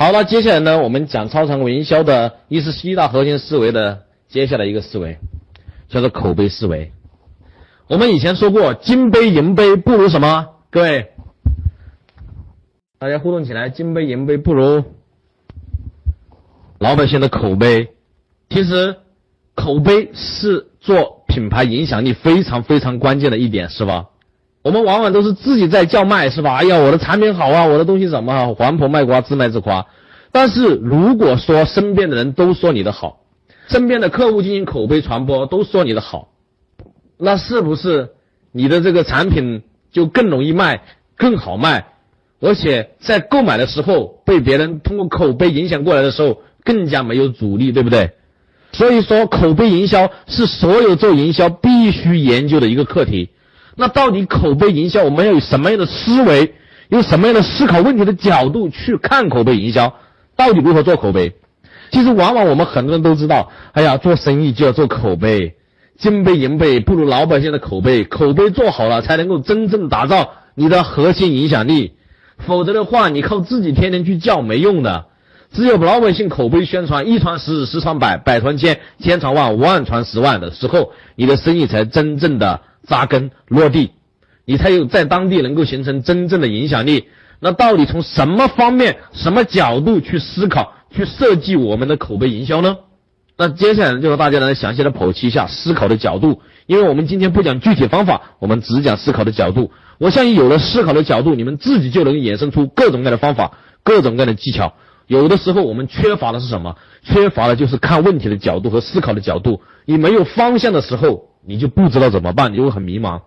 好了，接下来呢，我们讲超常规营销的一是七大核心思维的接下来一个思维，叫做口碑思维。我们以前说过，金杯银杯不如什么？各位，大家互动起来，金杯银杯不如老百姓的口碑。其实，口碑是做品牌影响力非常非常关键的一点，是吧？我们往往都是自己在叫卖，是吧？哎呀，我的产品好啊，我的东西怎么好？黄婆卖瓜，自卖自夸。但是如果说身边的人都说你的好，身边的客户进行口碑传播都说你的好，那是不是你的这个产品就更容易卖、更好卖？而且在购买的时候被别人通过口碑影响过来的时候，更加没有阻力，对不对？所以说，口碑营销是所有做营销必须研究的一个课题。那到底口碑营销，我们要有什么样的思维，用什么样的思考问题的角度去看口碑营销？到底如何做口碑？其实往往我们很多人都知道，哎呀，做生意就要做口碑，金杯银杯不如老百姓的口碑，口碑做好了才能够真正打造你的核心影响力，否则的话，你靠自己天天去叫没用的。只有老百姓口碑宣传一传十，十传百，百传千，千传万，万传十万的时候，你的生意才真正的。扎根落地，你才有在当地能够形成真正的影响力。那到底从什么方面、什么角度去思考、去设计我们的口碑营销呢？那接下来就和大家来详细的剖析一下思考的角度。因为我们今天不讲具体方法，我们只讲思考的角度。我相信有了思考的角度，你们自己就能衍生出各种各样的方法、各种各样的技巧。有的时候我们缺乏的是什么？缺乏的就是看问题的角度和思考的角度。你没有方向的时候。你就不知道怎么办，你就会很迷茫。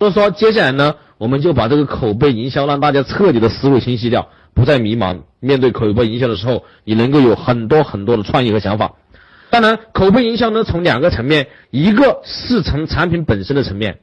所以说，接下来呢，我们就把这个口碑营销让大家彻底的思维清晰掉，不再迷茫。面对口碑营销的时候，你能够有很多很多的创意和想法。当然，口碑营销呢，从两个层面，一个是从产品本身的层面，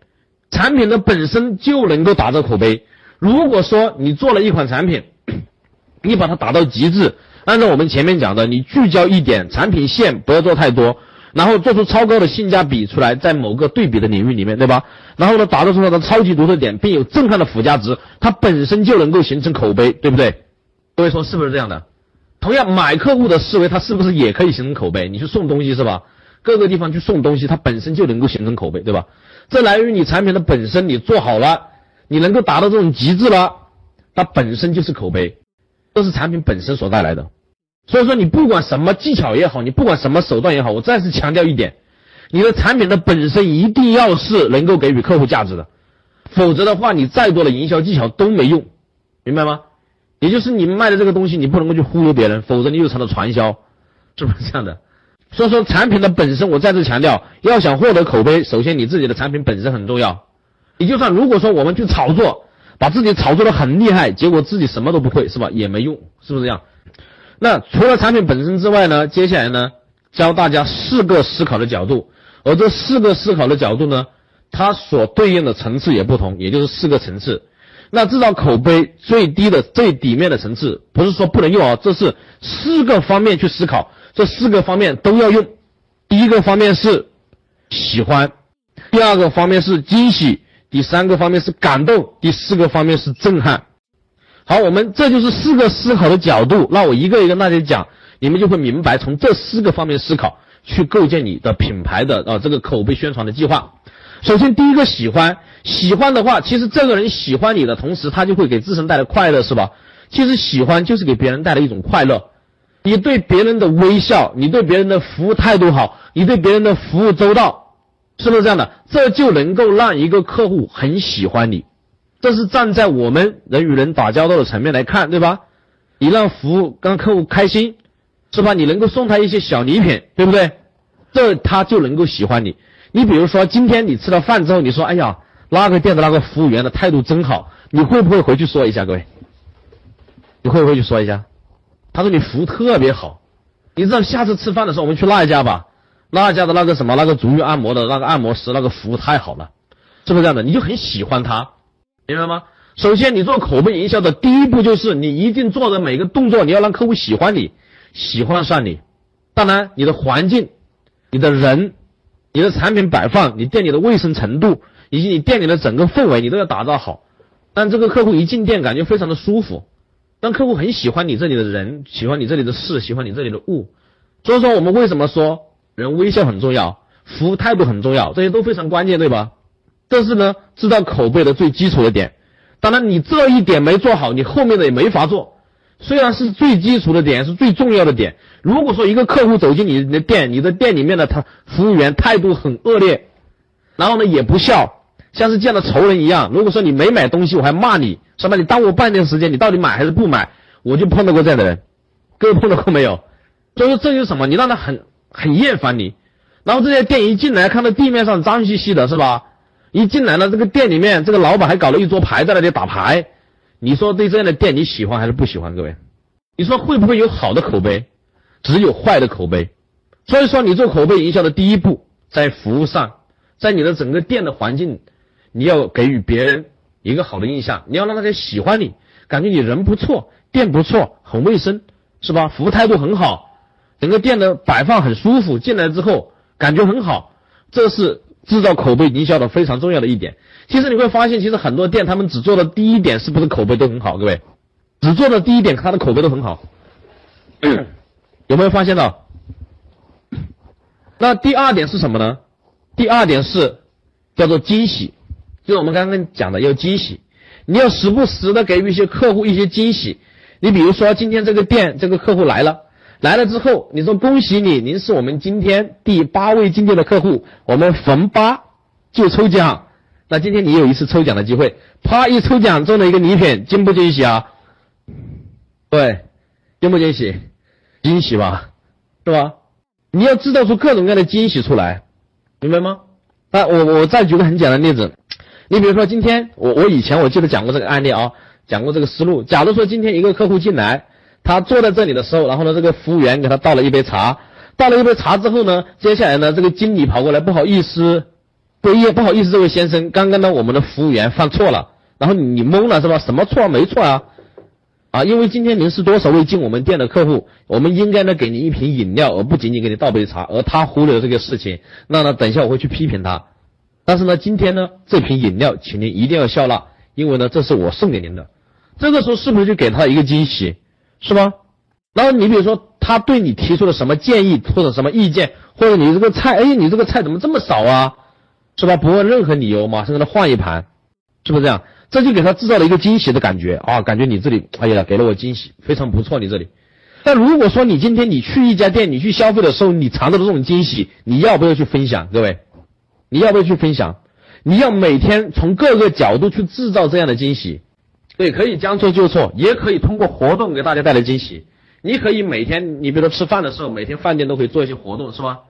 产品的本身就能够打造口碑。如果说你做了一款产品，你把它打到极致，按照我们前面讲的，你聚焦一点，产品线不要做太多。然后做出超高的性价比出来，在某个对比的领域里面，对吧？然后呢，打造出它的超级独特点，并有震撼的附加值，它本身就能够形成口碑，对不对？各位说是不是这样的？同样，买客户的思维，它是不是也可以形成口碑？你去送东西是吧？各个地方去送东西，它本身就能够形成口碑，对吧？这来源于你产品的本身，你做好了，你能够达到这种极致了，它本身就是口碑，这是产品本身所带来的。所以说，你不管什么技巧也好，你不管什么手段也好，我再次强调一点，你的产品的本身一定要是能够给予客户价值的，否则的话，你再多的营销技巧都没用，明白吗？也就是你卖的这个东西，你不能够去忽悠别人，否则你就成了传销，是不是这样的？所以说，产品的本身，我再次强调，要想获得口碑，首先你自己的产品本身很重要。你就算如果说我们去炒作，把自己炒作的很厉害，结果自己什么都不会，是吧？也没用，是不是这样？那除了产品本身之外呢？接下来呢，教大家四个思考的角度，而这四个思考的角度呢，它所对应的层次也不同，也就是四个层次。那制造口碑最低的最底面的层次，不是说不能用啊，这是四个方面去思考，这四个方面都要用。第一个方面是喜欢，第二个方面是惊喜，第三个方面是感动，第四个方面是震撼。好，我们这就是四个思考的角度，那我一个一个跟大家讲，你们就会明白，从这四个方面思考，去构建你的品牌的啊这个口碑宣传的计划。首先，第一个喜欢，喜欢的话，其实这个人喜欢你的同时，他就会给自身带来快乐，是吧？其实喜欢就是给别人带来一种快乐。你对别人的微笑，你对别人的服务态度好，你对别人的服务周到，是不是这样的？这就能够让一个客户很喜欢你。这是站在我们人与人打交道的层面来看，对吧？你让服务让客户开心，是吧？你能够送他一些小礼品，对不对？这他就能够喜欢你。你比如说，今天你吃了饭之后，你说：“哎呀，那个店的那个服务员的态度真好。”你会不会回去说一下，各位？你会不会去说一下？他说你服务特别好。你知道下次吃饭的时候，我们去那一家吧，那家的那个什么那个足浴按摩的那个按摩师，那个服务太好了，是不是这样的？你就很喜欢他。明白吗？首先，你做口碑营销的第一步就是你一定做的每个动作，你要让客户喜欢你，喜欢上你。当然，你的环境、你的人、你的产品摆放、你店里的卫生程度，以及你店里的整个氛围，你都要打造好。但这个客户一进店，感觉非常的舒服，当客户很喜欢你这里的人，喜欢你这里的事，喜欢你这里的物。所以说，我们为什么说人微笑很重要，服务态度很重要，这些都非常关键，对吧？但是呢，知道口碑的最基础的点。当然，你这一点没做好，你后面的也没法做。虽然是最基础的点，是最重要的点。如果说一个客户走进你的店，你的店里面的他服务员态度很恶劣，然后呢也不笑，像是见了仇人一样。如果说你没买东西，我还骂你，什么你耽误我半天时间，你到底买还是不买？我就碰到过这样的人，各位碰到过没有？所以说这就是什么？你让他很很厌烦你，然后这些店一进来，看到地面上脏兮兮的，是吧？一进来了，这个店里面这个老板还搞了一桌牌在那里打牌。你说对这样的店你喜欢还是不喜欢？各位，你说会不会有好的口碑？只有坏的口碑。所以说，你做口碑营销的第一步，在服务上，在你的整个店的环境，你要给予别人一个好的印象，你要让大家喜欢你，感觉你人不错，店不错，很卫生，是吧？服务态度很好，整个店的摆放很舒服，进来之后感觉很好，这是制造口碑营销的非常重要的一点。其实你会发现，其实很多店他们只做的第一点是不是口碑都很好？各位，只做的第一点，他的口碑都很好，有没有发现到？那第二点是什么呢？第二点是叫做惊喜，就是我们刚刚讲的要惊喜，你要时不时的给予一些客户一些惊喜。你比如说今天这个店这个客户来了，来了之后，你说恭喜你，您是我们今天第八位进店的客户，我们逢八就抽奖。那今天你有一次抽奖的机会，啪一抽奖中了一个礼品，惊不惊喜啊？对，惊不惊喜？惊喜吧，是吧？你要制造出各种各样的惊喜出来，明白吗？啊，我我再举个很简单的例子，你比如说今天我我以前我记得讲过这个案例啊，讲过这个思路。假如说今天一个客户进来，他坐在这里的时候，然后呢这个服务员给他倒了一杯茶，倒了一杯茶之后呢，接下来呢这个经理跑过来，不好意思。不意不好意思，这位先生，刚刚呢我们的服务员犯错了，然后你懵了是吧？什么错没错啊？啊，因为今天您是多少位进我们店的客户，我们应该呢给您一瓶饮料，而不仅仅给你倒杯茶，而他忽略了这个事情，那呢等一下我会去批评他。但是呢今天呢这瓶饮料，请您一定要笑纳，因为呢这是我送给您的。这个时候是不是就给他一个惊喜，是吧？然后你比如说他对你提出了什么建议或者什么意见，或者你这个菜，哎，你这个菜怎么这么少啊？是吧？不问任何理由，马上给他换一盘，是不是这样？这就给他制造了一个惊喜的感觉啊！感觉你这里，哎呀，给了我惊喜，非常不错。你这里，但如果说你今天你去一家店，你去消费的时候，你尝到了这种惊喜，你要不要去分享？各位，你要不要去分享？你要每天从各个角度去制造这样的惊喜。对，可以将错就错，也可以通过活动给大家带来惊喜。你可以每天，你比如说吃饭的时候，每天饭店都可以做一些活动，是吧？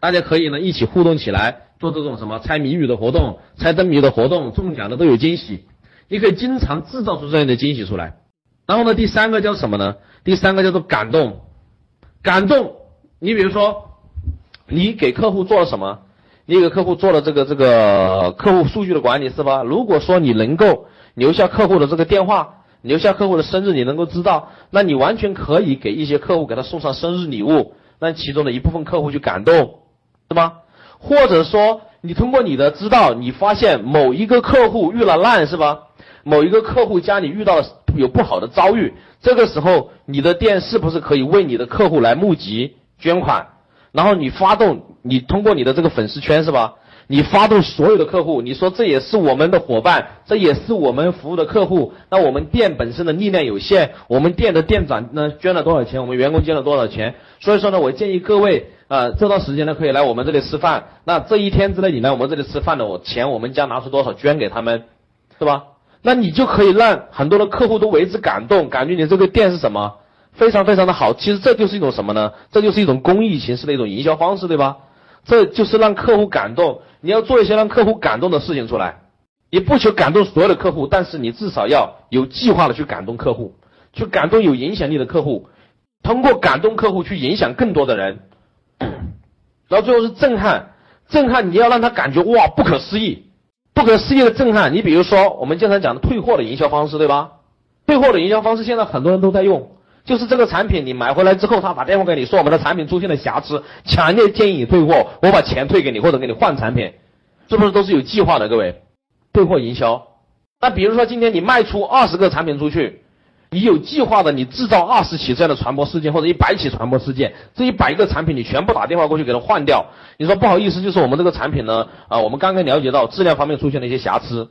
大家可以呢一起互动起来。做这种什么猜谜语的活动、猜灯谜的活动，中奖的都有惊喜。你可以经常制造出这样的惊喜出来。然后呢，第三个叫什么呢？第三个叫做感动。感动，你比如说，你给客户做了什么？你给客户做了这个这个客户数据的管理是吧？如果说你能够留下客户的这个电话，留下客户的生日，你能够知道，那你完全可以给一些客户给他送上生日礼物，让其中的一部分客户去感动，是吗？或者说，你通过你的知道，你发现某一个客户遇了难，是吧？某一个客户家里遇到了有不好的遭遇，这个时候，你的店是不是可以为你的客户来募集捐款？然后你发动，你通过你的这个粉丝圈，是吧？你发动所有的客户，你说这也是我们的伙伴，这也是我们服务的客户。那我们店本身的力量有限，我们店的店长呢捐了多少钱？我们员工捐了多少钱？所以说呢，我建议各位。呃，这段时间呢，可以来我们这里吃饭。那这一天之内，你来我们这里吃饭的，我钱我们将拿出多少捐给他们，是吧？那你就可以让很多的客户都为之感动，感觉你这个店是什么，非常非常的好。其实这就是一种什么呢？这就是一种公益形式的一种营销方式，对吧？这就是让客户感动。你要做一些让客户感动的事情出来，你不求感动所有的客户，但是你至少要有计划的去感动客户，去感动有影响力的客户，通过感动客户去影响更多的人。然后最后是震撼，震撼你要让他感觉哇不可思议，不可思议的震撼。你比如说我们经常讲的退货的营销方式，对吧？退货的营销方式现在很多人都在用，就是这个产品你买回来之后，他打电话给你说我们的产品出现了瑕疵，强烈建议你退货，我把钱退给你或者给你换产品，是不是都是有计划的？各位，退货营销。那比如说今天你卖出二十个产品出去。你有计划的，你制造二十起这样的传播事件或者一百起传播事件，这一百个产品你全部打电话过去给他换掉。你说不好意思，就是我们这个产品呢，啊，我们刚刚了解到质量方面出现了一些瑕疵。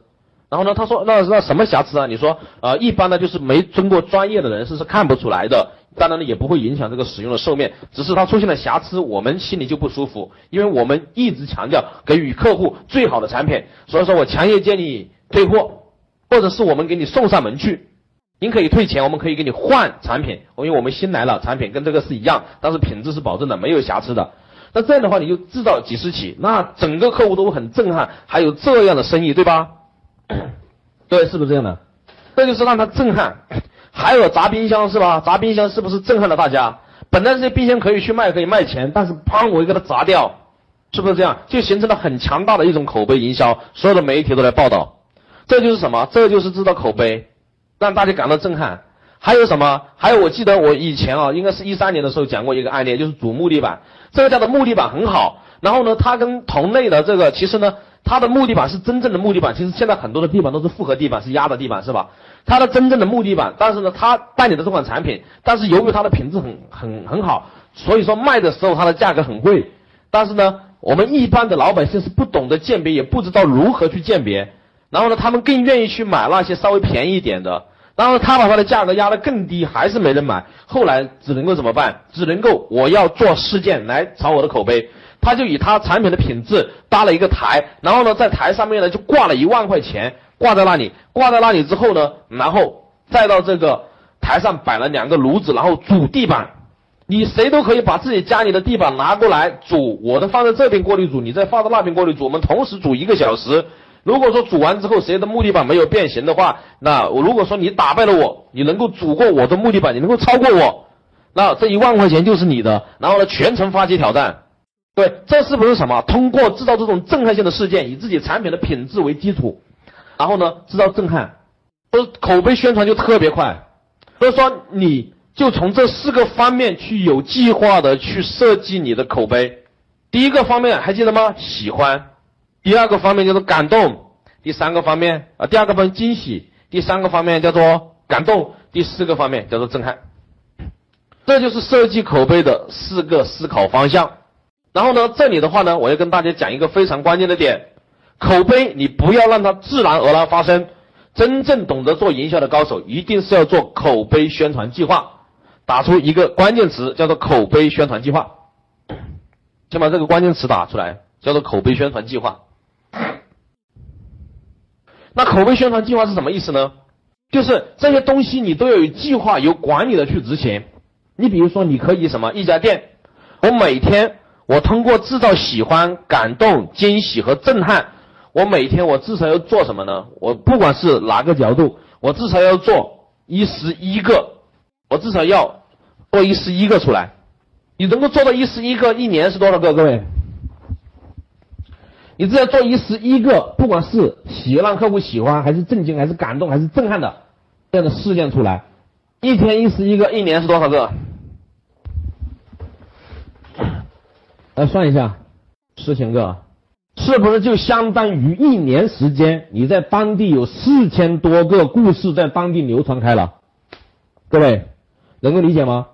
然后呢，他说那那什么瑕疵啊？你说呃，一般呢就是没经过专业的人士是看不出来的，当然呢也不会影响这个使用的寿命，只是它出现了瑕疵，我们心里就不舒服，因为我们一直强调给予客户最好的产品，所以说我强烈建议退货，或者是我们给你送上门去，您可以退钱，我们可以给你换产品，因为我们新来了，产品跟这个是一样，但是品质是保证的，没有瑕疵的。那这样的话你就制造几十起，那整个客户都会很震撼，还有这样的生意，对吧？对，是不是这样的？这就是让他震撼。还有砸冰箱是吧？砸冰箱是不是震撼了大家？本来这些冰箱可以去卖，可以卖钱，但是砰，我给它砸掉，是不是这样？就形成了很强大的一种口碑营销，所有的媒体都来报道。这就是什么？这就是制造口碑，让大家感到震撼。还有什么？还有，我记得我以前啊，应该是一三年的时候讲过一个案例，就是主木地板，这个家的木地板很好。然后呢，它跟同类的这个，其实呢。它的木地板是真正的木地板，其实现在很多的地板都是复合地板，是压的地板，是吧？它的真正的木地板，但是呢，它代理的这款产品，但是由于它的品质很很很好，所以说卖的时候它的价格很贵。但是呢，我们一般的老百姓是不懂得鉴别，也不知道如何去鉴别。然后呢，他们更愿意去买那些稍微便宜一点的。然后他把它的价格压得更低，还是没人买。后来只能够怎么办？只能够我要做事件来炒我的口碑。他就以他产品的品质搭了一个台，然后呢，在台上面呢就挂了一万块钱，挂在那里，挂在那里之后呢，然后再到这个台上摆了两个炉子，然后煮地板。你谁都可以把自己家里的地板拿过来煮，我的放在这边过滤煮，你再放到那边过滤煮，我们同时煮一个小时。如果说煮完之后谁的木地板没有变形的话，那我如果说你打败了我，你能够煮过我的木地板，你能够超过我，那这一万块钱就是你的。然后呢，全程发起挑战。对，这是不是什么？通过制造这种震撼性的事件，以自己产品的品质为基础，然后呢，制造震撼，不是口碑宣传就特别快。所以说，你就从这四个方面去有计划的去设计你的口碑。第一个方面还记得吗？喜欢。第二个方面叫做感动。第三个方面啊，第二个方面惊喜。第三个方面叫做感动。第四个方面叫做震撼。这就是设计口碑的四个思考方向。然后呢，这里的话呢，我要跟大家讲一个非常关键的点，口碑你不要让它自然而然发生，真正懂得做营销的高手，一定是要做口碑宣传计划，打出一个关键词叫做口碑宣传计划，先把这个关键词打出来，叫做口碑宣传计划。那口碑宣传计划是什么意思呢？就是这些东西你都要有计划、有管理的去执行。你比如说，你可以什么一家店，我每天。我通过制造喜欢、感动、惊喜和震撼，我每天我至少要做什么呢？我不管是哪个角度，我至少要做一十一个，我至少要做一十一个出来。你能够做到一十一个，一年是多少个？各位，你只要做一十一个，不管是喜让客户喜欢，还是震惊，还是感动，还是震撼的这样的事件出来，一天一十一个，一年是多少个？来算一下，四千个，是不是就相当于一年时间？你在当地有四千多个故事在当地流传开了，各位能够理解吗？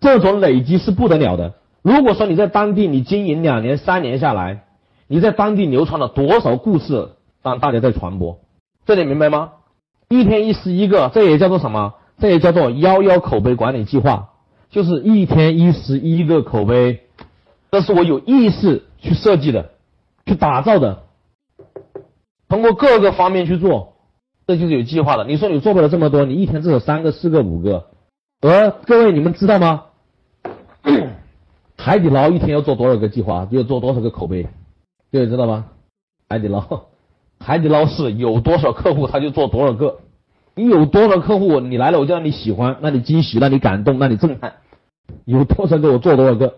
这种累积是不得了的。如果说你在当地你经营两年、三年下来，你在当地流传了多少故事让大家在传播？这点明白吗？一天一十一个，这也叫做什么？这也叫做幺幺口碑管理计划，就是一天一十一个口碑。这是我有意识去设计的，去打造的，通过各个方面去做，这就是有计划的。你说你做不了这么多，你一天至少三个、四个、五个。而各位你们知道吗？海底捞一天要做多少个计划，要做多少个口碑，各位知道吗？海底捞，海底捞是有多少客户他就做多少个，你有多少客户你来了我就让你喜欢，让你惊喜，让你感动，让你震撼，有多少个我做多少个。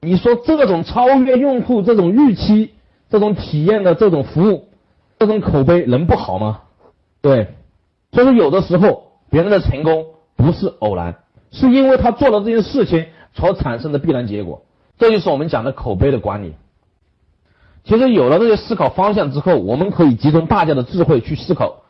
你说这种超越用户这种预期、这种体验的这种服务、这种口碑能不好吗？对，所以说有的时候别人的成功不是偶然，是因为他做了这件事情所产生的必然结果。这就是我们讲的口碑的管理。其实有了这些思考方向之后，我们可以集中大家的智慧去思考